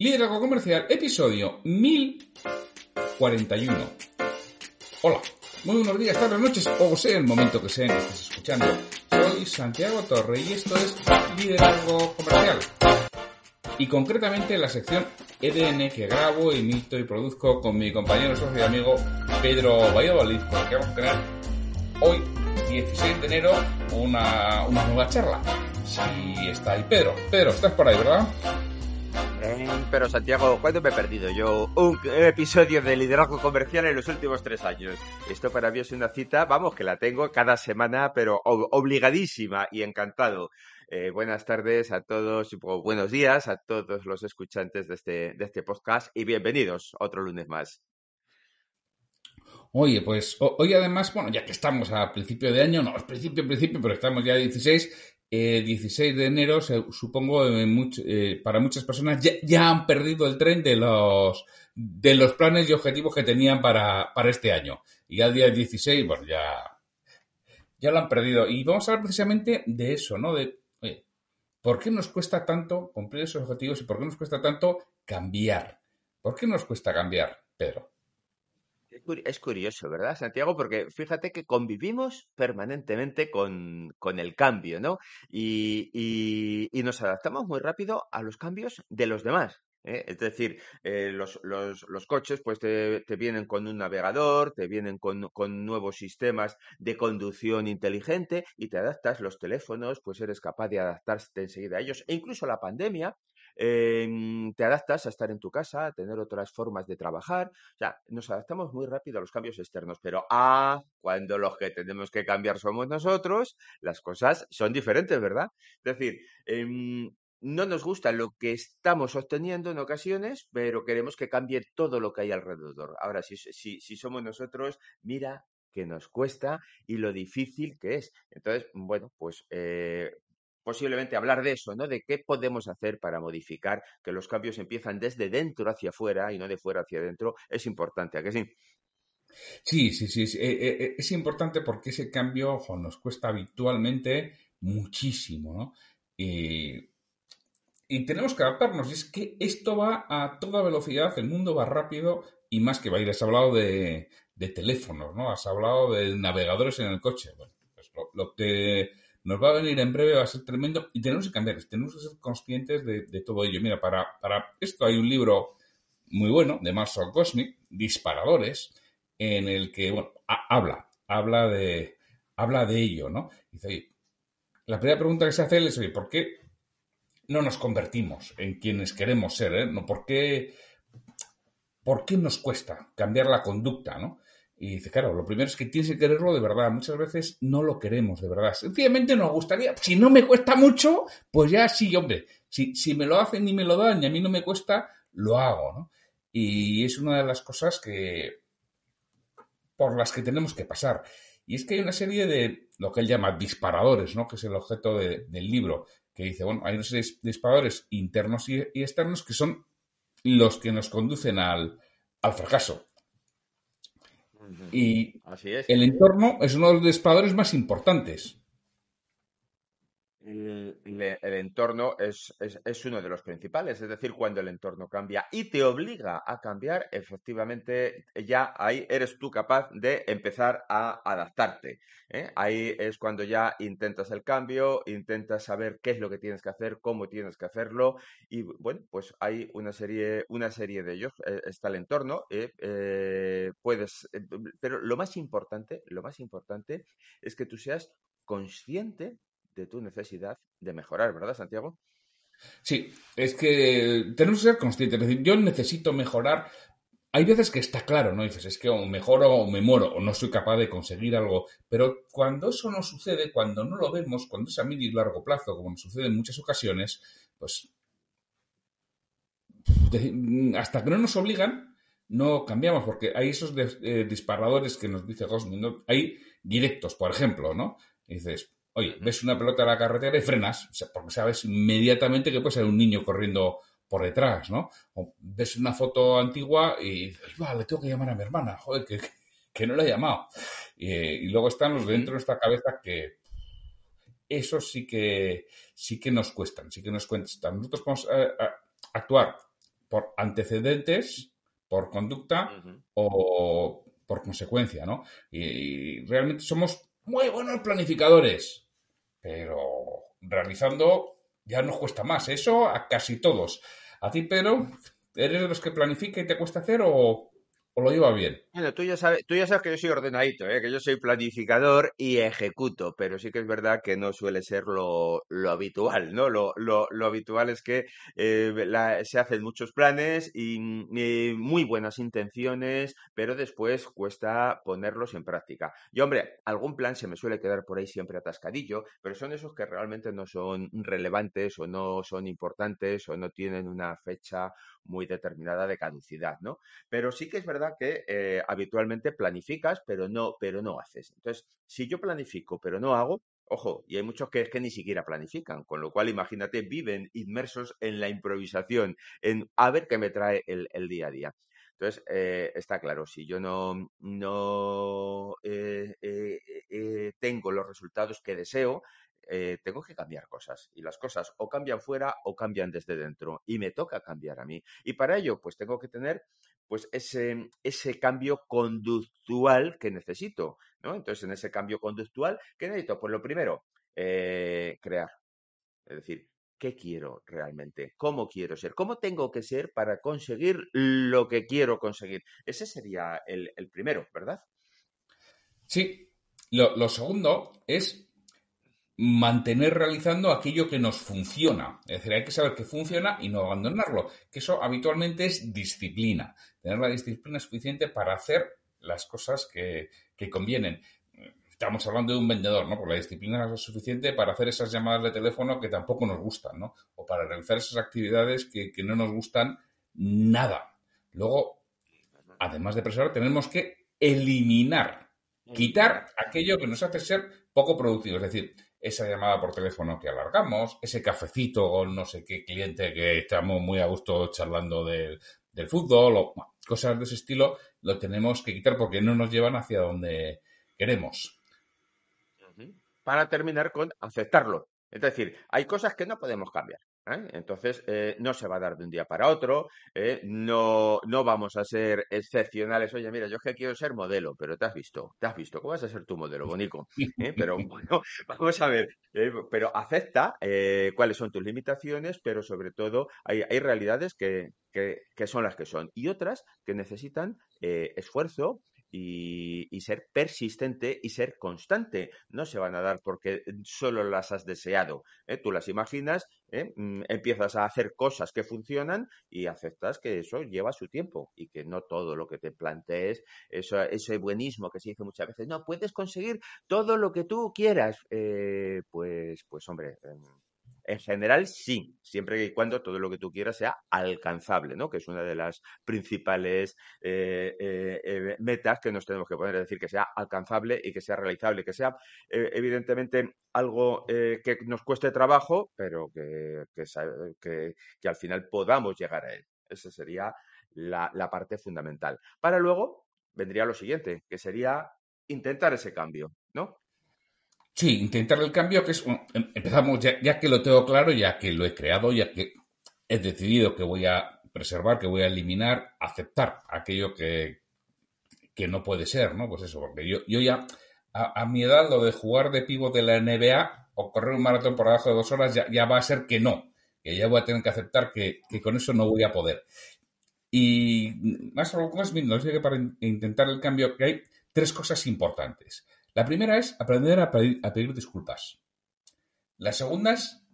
Liderazgo Comercial, episodio 1041. Hola, muy buenos días, tardes, noches, o sea el momento que sea que estés escuchando. Soy Santiago Torre y esto es Liderazgo Comercial. Y concretamente la sección EDN que grabo, emito y produzco con mi compañero, socio y amigo Pedro Valladolid, con que vamos a tener hoy, 16 de enero, una, una nueva charla. Si está ahí Pedro. Pedro, estás por ahí, ¿verdad? Pero Santiago, ¿cuándo me he perdido yo un episodio de liderazgo comercial en los últimos tres años? Esto para mí es una cita, vamos, que la tengo cada semana, pero obligadísima y encantado. Eh, buenas tardes a todos, buenos días a todos los escuchantes de este, de este podcast y bienvenidos otro lunes más. Oye, pues hoy además, bueno, ya que estamos a principio de año, no, es principio, principio, pero estamos ya a 16, 16 eh, de enero, supongo, eh, para muchas personas ya, han perdido el tren de los, de los planes y objetivos que tenían para, este año. Y al día 16, bueno, ya, ya lo han perdido. Y vamos a hablar precisamente de eso, ¿no? De, ¿por qué nos cuesta tanto cumplir esos objetivos y por qué nos cuesta tanto cambiar? ¿Por qué nos cuesta cambiar, Pedro? Es curioso, ¿verdad, Santiago? Porque fíjate que convivimos permanentemente con, el cambio, ¿no? Y, nos adaptamos muy rápido a los cambios de los demás. ¿eh? Es decir, eh, los, coches pues te, vienen con un navegador, te vienen con, con, nuevos sistemas de conducción inteligente y te adaptas los teléfonos, pues eres capaz de adaptarte enseguida a ellos. E incluso la pandemia Em, te adaptas a estar en tu casa, a tener otras formas de trabajar. O sea, nos adaptamos muy rápido a los cambios externos, pero ah, cuando los que tenemos que cambiar somos nosotros, las cosas son diferentes, ¿verdad? Es decir, em, no nos gusta lo que estamos obteniendo en ocasiones, pero queremos que cambie todo lo que hay alrededor. Ahora, si, si, somos nosotros, mira que nos cuesta y lo difícil que es. Entonces, bueno, pues eh, posiblemente hablar de eso, ¿no? De qué podemos hacer para modificar que los cambios empiezan desde dentro hacia afuera y no de fuera hacia adentro, es importante, ¿a que sí? Sí, sí, sí, eh, eh, eh, es importante porque ese cambio nos cuesta habitualmente muchísimo, ¿no? y tenemos que adaptarnos. Y es que esto va a toda velocidad, el mundo va rápido y más que va ir. Has hablado de, teléfonos, ¿no? Has hablado de navegadores en el coche. Bueno, pues lo que nos va a venir en breve, va a ser tremendo y tenemos que cambiar, tenemos que ser conscientes de, todo ello. Mira, para, para, esto hay un libro muy bueno de Marshall Cosmic, Disparadores, en el que, bueno, habla, habla de, habla de ello, ¿no? Dice, la primera pregunta que se hace es, oye, ¿por qué no nos convertimos en quienes queremos ser? Eh? ¿Por, qué, ¿Por qué nos cuesta cambiar la conducta, no? Y dice, claro, lo primero es que tienes que quererlo de verdad. Muchas veces no lo queremos de verdad. Sencillamente nos gustaría, si no me cuesta mucho, pues ya sí, hombre. Si, si me lo hacen y me lo dan y a mí no me cuesta, lo hago, ¿no? Y es una de las cosas que por las que tenemos que pasar. Y es que hay una serie de lo que él llama disparadores, ¿no? Que es el objeto del libro, que dice, bueno, hay de disparadores internos y, externos que son los que nos conducen al, al fracaso. Y el entorno es uno de los disparadores más importantes el, entorno es, es, uno de los principales, es decir, cuando el entorno cambia y te obliga a cambiar, efectivamente ya ahí eres tú capaz de empezar a adaptarte. ¿eh? Ahí es cuando ya intentas el cambio, intentas saber qué es lo que tienes que hacer, cómo tienes que hacerlo y bueno, pues hay una serie, una serie de ellos. Eh, está el entorno, eh, puedes, pero lo más importante, lo más importante es que tú seas consciente de tu necesidad de mejorar, ¿verdad, Santiago? Sí, es que tenemos que ser conscientes. Es decir, yo necesito mejorar. Hay veces que está claro, ¿no? Dices, es que o mejoro o me muero, o no soy capaz de conseguir algo. Pero cuando eso no sucede, cuando no lo vemos, cuando es a medio y largo plazo, como sucede en muchas ocasiones, pues hasta que no nos obligan, no cambiamos, porque hay esos eh, disparadores que nos dice Gosling, hay directos, por ejemplo, ¿no? dices, Oye, ves una pelota en la carretera y frenas, porque sabes inmediatamente que puede ser un niño corriendo por detrás, ¿no? O ves una foto antigua y vale, tengo que llamar a mi hermana, joder, que, no la he llamado. Y, luego están los dentro de nuestra cabeza que eso sí que sí que nos cuestan, sí que nos cuestan. Nosotros podemos eh, actuar por antecedentes, por conducta o por consecuencia, ¿no? Y, realmente somos muy buenos planificadores, pero realizando ya nos cuesta más. Eso a casi todos. A ti, pero, ¿eres de los que planifica y te cuesta hacer o, o lo lleva bien? Bueno, tú ya sabes, tú ya sabes que yo soy ordenadito, ¿eh? que yo soy planificador y ejecuto, pero sí que es verdad que no suele ser lo, lo habitual, ¿no? Lo, lo, lo, habitual es que eh, la, se hacen muchos planes y, y, muy buenas intenciones, pero después cuesta ponerlos en práctica. Y hombre, algún plan se me suele quedar por ahí siempre atascadillo, pero son esos que realmente no son relevantes o no son importantes o no tienen una fecha muy determinada de caducidad, ¿no? Pero sí que es verdad que eh, habitualmente planificas, pero no, pero no haces. Entonces, si yo planifico, pero no hago, Ojo, y hay muchos que es que ni siquiera planifican, con lo cual imagínate, viven inmersos en la improvisación, en a ver qué me trae el, día a día. Entonces, eh, está claro, si yo no, no eh, tengo los resultados que deseo, tengo que cambiar cosas y las cosas o cambian fuera o cambian desde dentro y me toca cambiar a mí. Y para ello, pues tengo que tener pues ese, ese cambio conductual que necesito, ¿no? Entonces, en ese cambio conductual, ¿qué necesito? Pues lo primero, eh, crear. Es decir, ¿qué quiero realmente? ¿Cómo quiero ser? ¿Cómo tengo que ser para conseguir lo que quiero conseguir? Ese sería el, primero, ¿verdad? Sí. lo segundo es mantener realizando aquello que nos funciona. Es decir, hay que saber que funciona y no abandonarlo. Que eso habitualmente es disciplina. Tener la disciplina suficiente para hacer las cosas que, convienen. Estamos hablando de un vendedor, ¿no? Porque la disciplina es suficiente para hacer esas llamadas de teléfono que tampoco nos gustan, ¿no? O para realizar esas actividades que, que no nos gustan nada. Luego, además de preservar, tenemos que eliminar, quitar aquello que nos hace ser poco productivo. Es decir, esa llamada por teléfono que alargamos, ese cafecito con no sé qué cliente que estamos muy a gusto charlando del, fútbol o cosas de ese estilo, lo tenemos que quitar porque no nos llevan hacia donde queremos. Para terminar con aceptarlo. Es decir, hay cosas que no podemos cambiar. ¿Eh? Entonces, eh, no se va a dar de un día para otro, ¿eh? no, no vamos a ser excepcionales. Oye, mira, yo es que quiero ser modelo, pero te has visto, te has visto, ¿cómo vas a ser tu modelo, Bonico? Pero bueno, vamos a ver, pero acepta cuáles son tus limitaciones, pero sobre todo hay, hay realidades que, que, que, son las que son y otras que necesitan esfuerzo, y, ser persistente y ser constante. No se van a dar porque solo las has deseado. ¿eh? Tú las imaginas, ¿eh? mm, empiezas a hacer cosas que funcionan y aceptas que eso lleva su tiempo y que no todo lo que te plantees, eso, ese buenismo que se dice muchas veces, no, puedes conseguir todo lo que tú quieras. Eh, pues, pues hombre, em, en general, sí, siempre y cuando todo lo que tú quieras sea alcanzable, ¿no? Que es una de las principales eh, eh, eh, metas que nos tenemos que poner, es decir, que sea alcanzable y que sea realizable, que sea evidentemente algo que nos cueste trabajo, pero que, que, al final podamos llegar a él. Esa sería la, la parte fundamental. Para luego vendría lo siguiente, que sería intentar ese cambio, ¿no? Sí, intentar el cambio, que es. Em, empezamos ya, que lo tengo claro, ya que lo he creado, ya que he decidido que voy a preservar, que voy a eliminar, aceptar aquello que, que no puede ser, ¿no? Pues eso, porque yo, yo ya, a, mi edad, lo de jugar de pivo de la NBA o correr un maratón por debajo de dos horas ya, ya va a ser que no, que ya voy a tener que aceptar que, que con eso no voy a poder. Y más o menos, que para intentar el cambio que hay tres cosas importantes. La primera es aprender a pedir, disculpas. La segunda es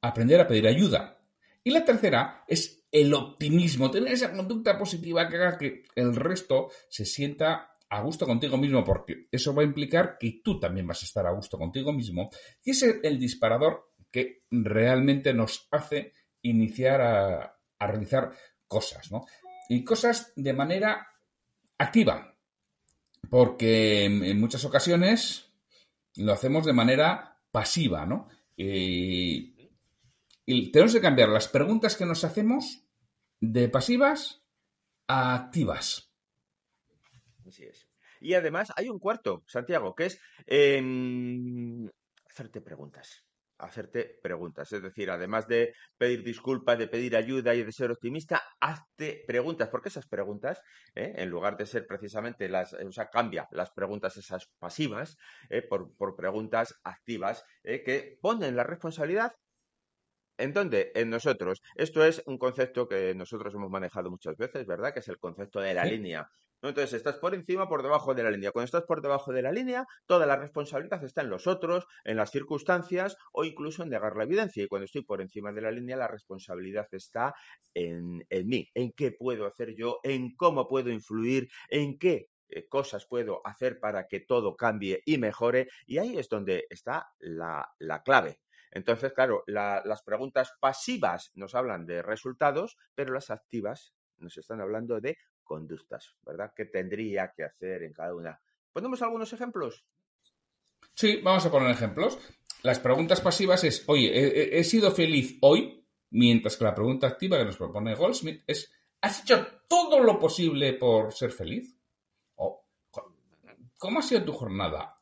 aprender a pedir ayuda. Y la tercera es el optimismo, tener esa conducta positiva que haga que el resto se sienta a gusto contigo mismo, porque eso va a implicar que tú también vas a estar a gusto contigo mismo. Y ese es el disparador que realmente nos hace iniciar a, a realizar cosas, ¿no? Y cosas de manera activa, porque en muchas ocasiones lo hacemos de manera pasiva, ¿no? Y, tenemos que cambiar las preguntas que nos hacemos de pasivas a activas. Así es. Y además hay un cuarto, Santiago, que es em, hacerte preguntas hacerte preguntas. Es decir, además de pedir disculpas, de pedir ayuda y de ser optimista, hazte preguntas, porque esas preguntas, ¿eh? en lugar de ser precisamente las, o sea, cambia las preguntas esas pasivas ¿eh? por, por, preguntas activas ¿eh? que ponen la responsabilidad ¿En dónde? En nosotros. Esto es un concepto que nosotros hemos manejado muchas veces, ¿verdad? Que es el concepto de la línea. Entonces, estás por encima, por debajo de la línea. Cuando estás por debajo de la línea, toda la responsabilidad está en los otros, en las circunstancias o incluso en negar la evidencia. Y cuando estoy por encima de la línea, la responsabilidad está en, en mí, en qué puedo hacer yo, en cómo puedo influir, en qué eh, cosas puedo hacer para que todo cambie y mejore. Y ahí es donde está la, la clave. Entonces, claro, las preguntas pasivas nos hablan de resultados, pero las activas nos están hablando de conductas, ¿verdad? ¿Qué tendría que hacer en cada una? ¿Ponemos algunos ejemplos? Sí, vamos a poner ejemplos. Las preguntas pasivas es, oye, he, sido feliz hoy, mientras que la pregunta activa que nos propone Goldsmith es, ¿has hecho todo lo posible por ser feliz? ¿cómo ha sido tu jornada?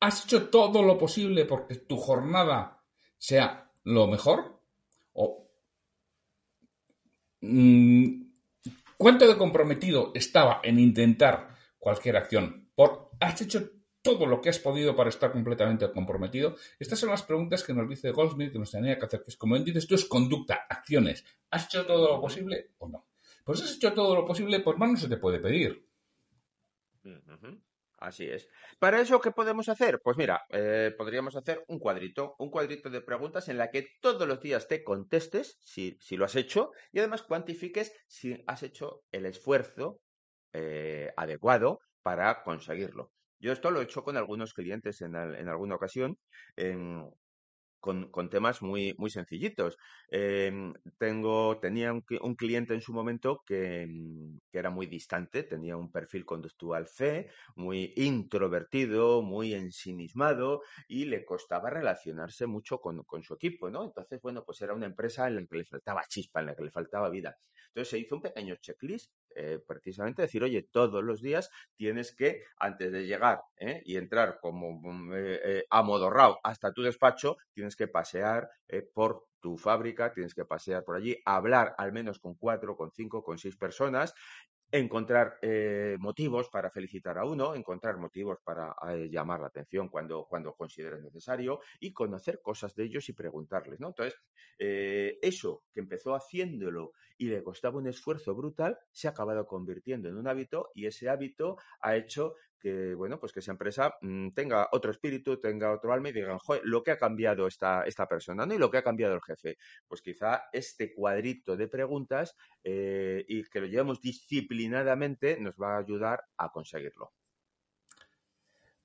¿has hecho todo lo posible porque tu jornada sea lo mejor o mm, cuánto de comprometido estaba en intentar cualquier acción por has hecho todo lo que has podido para estar completamente comprometido? Estas son las preguntas que nos dice Goldsmith que nos tenía que hacer, que es como dices, esto es conducta, acciones. ¿Has hecho todo lo posible o no? Pues has hecho todo lo posible, pues más no se te puede pedir. Así es. Para eso, ¿qué podemos hacer? Pues mira, eh, podríamos hacer un cuadrito, un cuadrito de preguntas en la que todos los días te contestes si, si lo has hecho y además cuantifiques si has hecho el esfuerzo eh, adecuado para conseguirlo. Yo esto lo he hecho con algunos clientes en, en alguna ocasión. En, con, con, temas muy, muy sencillitos. Em, tengo, tenía un, cliente en su momento que, mm, que, era muy distante, tenía un perfil conductual C, muy introvertido, muy ensimismado y le costaba relacionarse mucho con, con, su equipo, ¿no? Entonces, bueno, pues era una empresa en la que le faltaba chispa, en la que le faltaba vida. Entonces se hizo un pequeño checklist eh, precisamente decir, oye, todos los días tienes que, antes de llegar ¿eh? y entrar como mm, eh, amodorrado hasta tu despacho, tienes que pasear por tu fábrica, tienes que pasear por allí, hablar al menos con cuatro, con cinco, con seis personas encontrar eh, motivos para felicitar a uno, encontrar motivos para eh, llamar la atención cuando, cuando consideres necesario y conocer cosas de ellos y preguntarles, ¿no? Entonces, eh, eso que empezó haciéndolo y le costaba un esfuerzo brutal, se ha acabado convirtiendo en un hábito y ese hábito ha hecho que, bueno, pues que esa empresa mm, tenga otro espíritu, tenga otro alma y digan, joder, lo que ha cambiado esta, esta persona, ¿no? Y lo que ha cambiado el jefe. Pues quizá este cuadrito de preguntas eh, y que lo llevemos disciplinadamente nos va a ayudar a conseguirlo.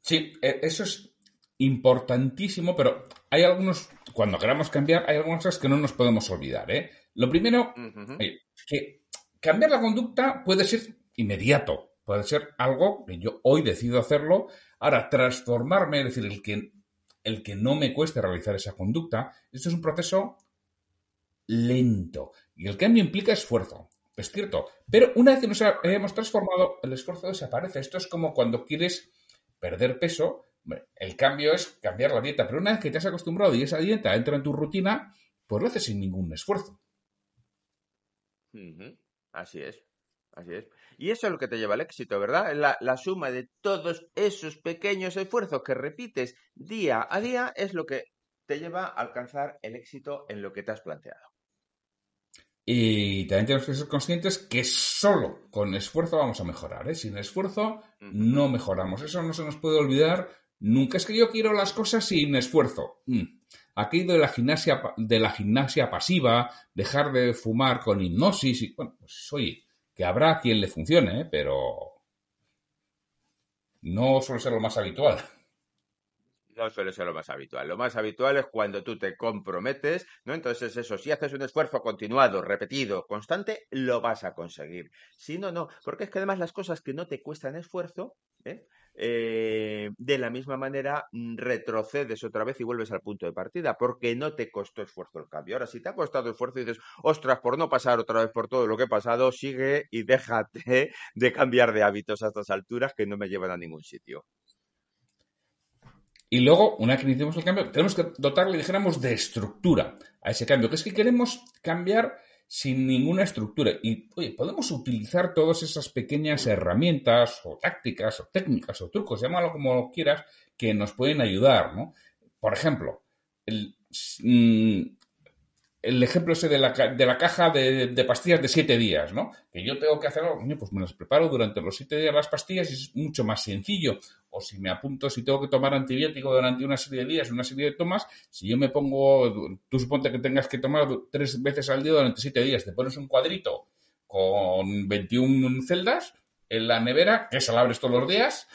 Sí, e, eso es importantísimo, pero hay algunos, cuando queramos cambiar, hay algunas cosas que no nos podemos olvidar, ¿eh? Lo primero, que cambiar la conducta puede ser inmediato, Puede ser algo que yo hoy decido hacerlo. Ahora, transformarme, es decir, el que, el que no me cueste realizar esa conducta, esto es un proceso lento. Y el cambio implica esfuerzo. Es cierto. Pero una vez que nos hemos transformado, el esfuerzo desaparece. Esto es como cuando quieres perder peso. El cambio es cambiar la dieta. Pero una vez que te has acostumbrado y esa dieta entra en tu rutina, pues lo haces sin ningún esfuerzo. Así es. Así es. Y eso es lo que te lleva al éxito, ¿verdad? La, la suma de todos esos pequeños esfuerzos que repites día a día es lo que te lleva a alcanzar el éxito en lo que te has planteado. Y también tenemos que ser conscientes que solo con esfuerzo vamos a mejorar. ¿eh? Sin esfuerzo no mejoramos. Eso no se nos puede olvidar nunca. Es que yo quiero las cosas sin esfuerzo. Mm. Aquello de la gimnasia, de la gimnasia pasiva, dejar de fumar con hipnosis. Y, bueno, pues oye, que habrá quien le funcione, ¿eh? pero no suele ser lo más habitual. No suele ser lo más habitual. Lo más habitual es cuando tú te comprometes, ¿no? Entonces, eso, si haces un esfuerzo continuado, repetido, constante, lo vas a conseguir. Si no, no. Porque es que además las cosas que no te cuestan esfuerzo, ¿eh? Eh, de la misma manera mm, retrocedes otra vez y vuelves al punto de partida, porque no te costó esfuerzo el cambio. Ahora, si te ha costado esfuerzo y dices, ostras, por no pasar otra vez por todo lo que he pasado, sigue y déjate de cambiar de hábitos a estas alturas que no me llevan a ningún sitio. Y luego, una vez que iniciamos el cambio, tenemos que dotarle, dijéramos, de estructura a ese cambio, que es que queremos cambiar sin ninguna estructura. Y, podemos utilizar todas esas pequeñas herramientas o tácticas o técnicas o trucos, llámalo como quieras, que nos pueden ayudar, ¿no? Por ejemplo, el, mm, el ejemplo ese de la, de la caja de, pastillas de siete días, ¿no? Que yo tengo que hacerlo, pues me las preparo durante los siete días las pastillas y es mucho más sencillo. O si me apunto, si tengo que tomar antibiótico durante una serie de días, una serie de tomas, si yo me pongo, tú suponte que tengas que tomar tres veces al día durante siete días, te pones un cuadrito con 21 celdas en la nevera, que se la abres todos los días,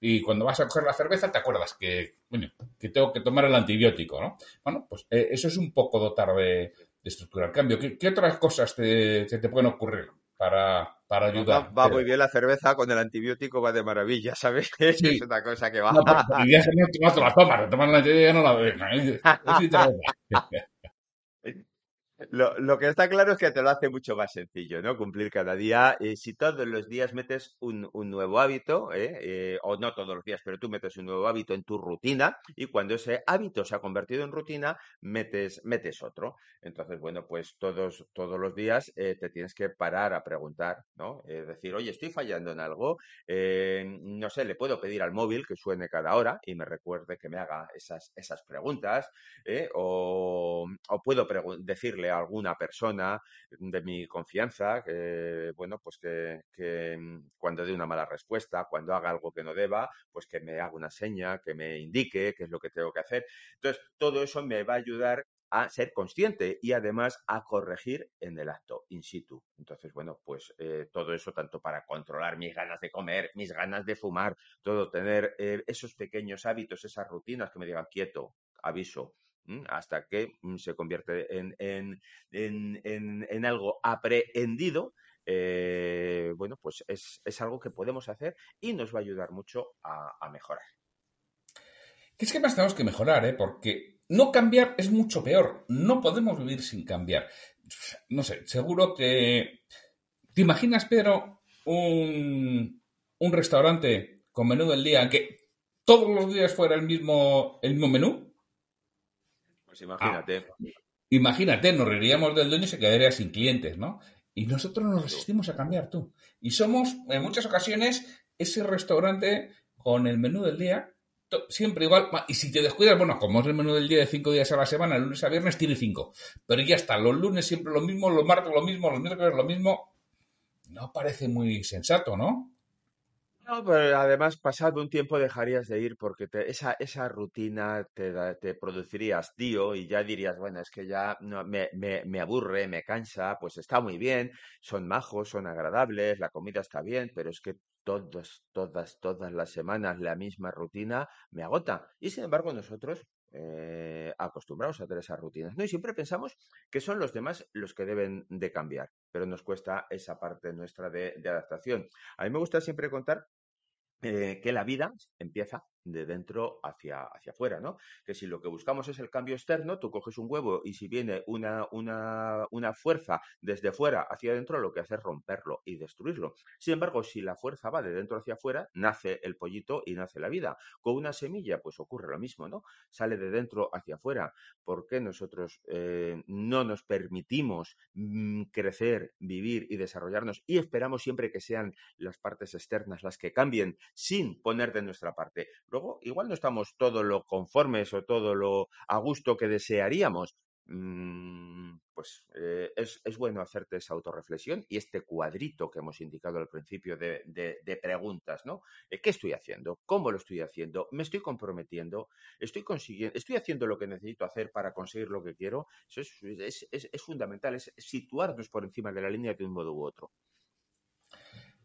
y cuando vas a coger la cerveza te acuerdas que, bueno, que tengo que tomar el antibiótico, ¿no? Bueno, pues eh, eso es un poco dotar de, estructura al cambio. ¿Qué, otras cosas te, te pueden ocurrir para, para ayudar? Va, muy bien la cerveza, con el antibiótico va de maravilla, ¿sabes? Es una cosa que va. No, pero no, te la tomas, tomas la antibiótico no la bebes. Lo, que está claro es que te lo hace mucho más sencillo, ¿no? Cumplir cada día. Eh, si todos los días metes un, nuevo hábito, ¿eh? Eh, o no todos los días, pero tú metes un nuevo hábito en tu rutina y cuando ese hábito se ha convertido en rutina, metes, metes otro. Entonces, bueno, pues todos, todos los días te tienes que parar a preguntar, ¿no? decir, oye, estoy fallando en algo, no sé, le puedo pedir al móvil que suene cada hora y me recuerde que me haga esas, esas preguntas, o, o puedo decirle alguna persona de mi confianza, que, bueno, pues que, mm, cuando dé una mala respuesta, cuando haga algo que no deba, pues que me haga una seña, que me indique qué es lo que tengo que hacer. Entonces, todo eso me va a ayudar a ser consciente y además a corregir en el acto in situ. Entonces, bueno, pues eh, todo eso tanto para controlar mis ganas de comer, mis ganas de fumar, todo, tener eh, esos pequeños hábitos, esas rutinas que me digan quieto, aviso, hasta que mm, se convierte en, en, en, en algo aprehendido. Eh, bueno, pues es, es, algo que podemos hacer y nos va a ayudar mucho a, mejorar. Es que más tenemos que mejorar, ¿eh? porque no cambiar es mucho peor. No podemos vivir sin cambiar. No sé, seguro que... ¿Te imaginas, Pedro, un, un restaurante con menú del día que todos los días fuera el mismo, el mismo menú? Pues imagínate. imagínate, nos reiríamos del dueño y se quedaría sin clientes, ¿no? Y nosotros nos resistimos a cambiar, tú. Y somos, en muchas ocasiones, ese restaurante con el menú del día, siempre igual. Y si te descuidas, bueno, como es el menú del día de cinco días a la semana, el lunes a viernes tiene cinco. Pero ya está, los lunes siempre lo mismo, los martes lo mismo, los miércoles lo mismo. No parece muy sensato, ¿no? No, pero además, pasado un tiempo dejarías de ir porque esa, esa rutina te, te produciría hastío y ya dirías, bueno, es que ya no, me, me, me aburre, me cansa, pues está muy bien, son majos, son agradables, la comida está bien, pero es que todas, todas, todas las semanas la misma rutina me agota. Y sin embargo, nosotros eh, acostumbrados a hacer esas rutinas. ¿no? Y siempre pensamos que son los demás los que deben de cambiar, pero nos cuesta esa parte nuestra de, de adaptación. A mí me gusta siempre contar eh, que la vida empieza de dentro hacia, hacia afuera, ¿no? Que si lo que buscamos es el cambio externo, tú coges un huevo y si viene una, una, una fuerza desde fuera hacia adentro, lo que hace es romperlo y destruirlo. Sin embargo, si la fuerza va de dentro hacia afuera, nace el pollito y nace la vida. Con una semilla, pues ocurre lo mismo, ¿no? Sale de dentro hacia afuera. ¿Por qué nosotros eh, no nos permitimos mm, crecer, vivir y desarrollarnos y esperamos siempre que sean las partes externas las que cambien sin poner de nuestra parte? Igual no estamos todo lo conformes o todo lo a gusto que desearíamos. Mm, pues eh, es, bueno hacerte esa autorreflexión y este cuadrito que hemos indicado al principio de, preguntas, ¿no? Eh, ¿Qué estoy haciendo? ¿Cómo lo estoy haciendo? ¿Me estoy comprometiendo? ¿Estoy consiguiendo? ¿Estoy haciendo lo que necesito hacer para conseguir lo que quiero? Eso es, es fundamental, es situarnos por encima de la línea de un modo u otro.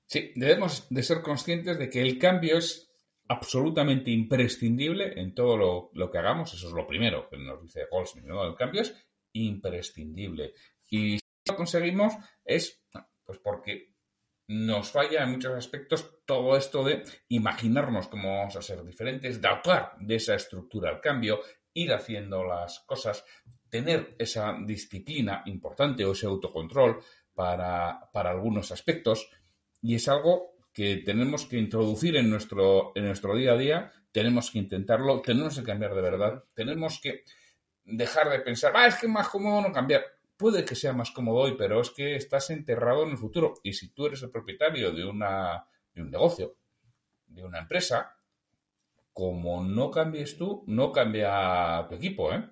Sí, debemos de ser conscientes de que el cambio es absolutamente imprescindible en todo lo, que hagamos. Eso es lo primero que nos dice Goldsmith. El cambio es imprescindible. Y si lo conseguimos es pues porque nos falla en muchos aspectos todo esto de imaginarnos cómo vamos a ser diferentes, de actuar de esa estructura al cambio, ir haciendo las cosas, tener esa disciplina importante o ese autocontrol para, para algunos aspectos. Y es algo que tenemos que introducir en nuestro, en nuestro día a día, tenemos que intentarlo, tenemos que cambiar de verdad, tenemos que dejar de pensar, ah, es que es más cómodo no cambiar. Puede que sea más cómodo hoy, pero es que estás enterrado en el futuro. Y si tú eres el propietario de, una, de un negocio, de una empresa, como no cambies tú, no cambia tu equipo, ¿eh?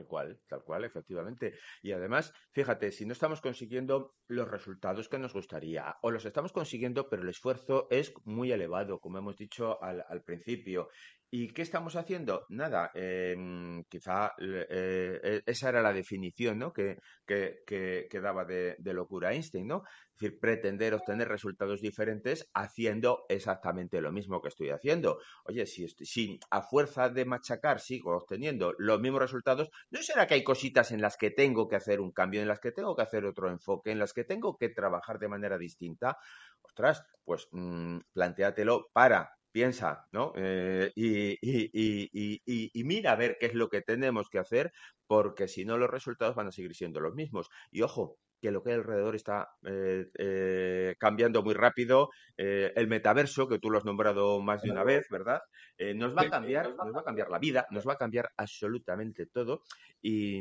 Tal cual, tal cual, efectivamente. Y además, fíjate, si no estamos consiguiendo los resultados que nos gustaría, o los estamos consiguiendo, pero el esfuerzo es muy elevado, como hemos dicho al, al principio, ¿Y qué estamos haciendo? Nada, em, quizá eh, e, esa era la definición ¿no? que, que, que, daba de, locura Einstein, ¿no? Es decir, pretender obtener resultados diferentes haciendo exactamente lo mismo que estoy haciendo. Oye, si, si a fuerza de machacar sigo obteniendo los mismos resultados, ¿no será que hay cositas en las que tengo que hacer un cambio, en las que tengo que hacer otro enfoque, en las que tengo que trabajar de manera distinta? Ostras, pues mmm, plantéatelo para piensa, ¿no? Eh, y, y, mira a ver qué es lo que tenemos que hacer, porque si no los resultados van a seguir siendo los mismos. Y ojo, que lo que hay alrededor está eh, eh, cambiando muy rápido. el metaverso, que tú lo has nombrado más de una vez, ¿verdad? nos va a cambiar, nos va a cambiar la vida, nos va a cambiar absolutamente todo. Y,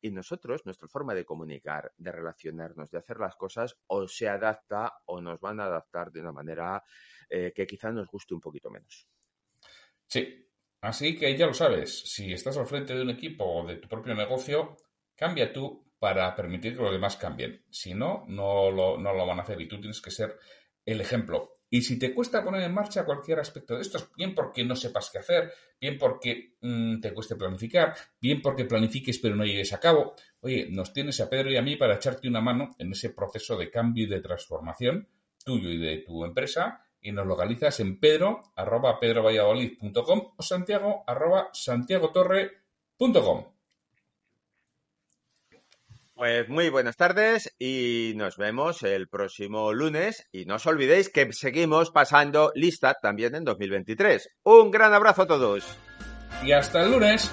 y nosotros, nuestra forma de comunicar, de relacionarnos, de hacer las cosas, o se adapta o nos van a adaptar de una manera eh, que quizás nos guste un poquito menos. Sí, así que ya lo sabes, si estás al frente de un equipo o de tu propio negocio, cambia tú para permitir que los demás cambien. Si no, no lo, no lo van a hacer y tú tienes que ser el ejemplo. Y si te cuesta poner en marcha cualquier aspecto de esto, bien porque no sepas qué hacer, bien porque mm, te cueste planificar, bien porque planifiques pero no llegues a cabo, oye, nos tienes a Pedro y a mí para echarte una mano en ese proceso de cambio y de transformación tuyo y de tu empresa y nos localizas en pedro arroba pedrovalladolid.com o santiago arroba santiagotorre.com. Pues muy buenas tardes y nos vemos el próximo lunes y no os olvidéis que seguimos pasando lista también en 2023. Un gran abrazo a todos. Y hasta el lunes.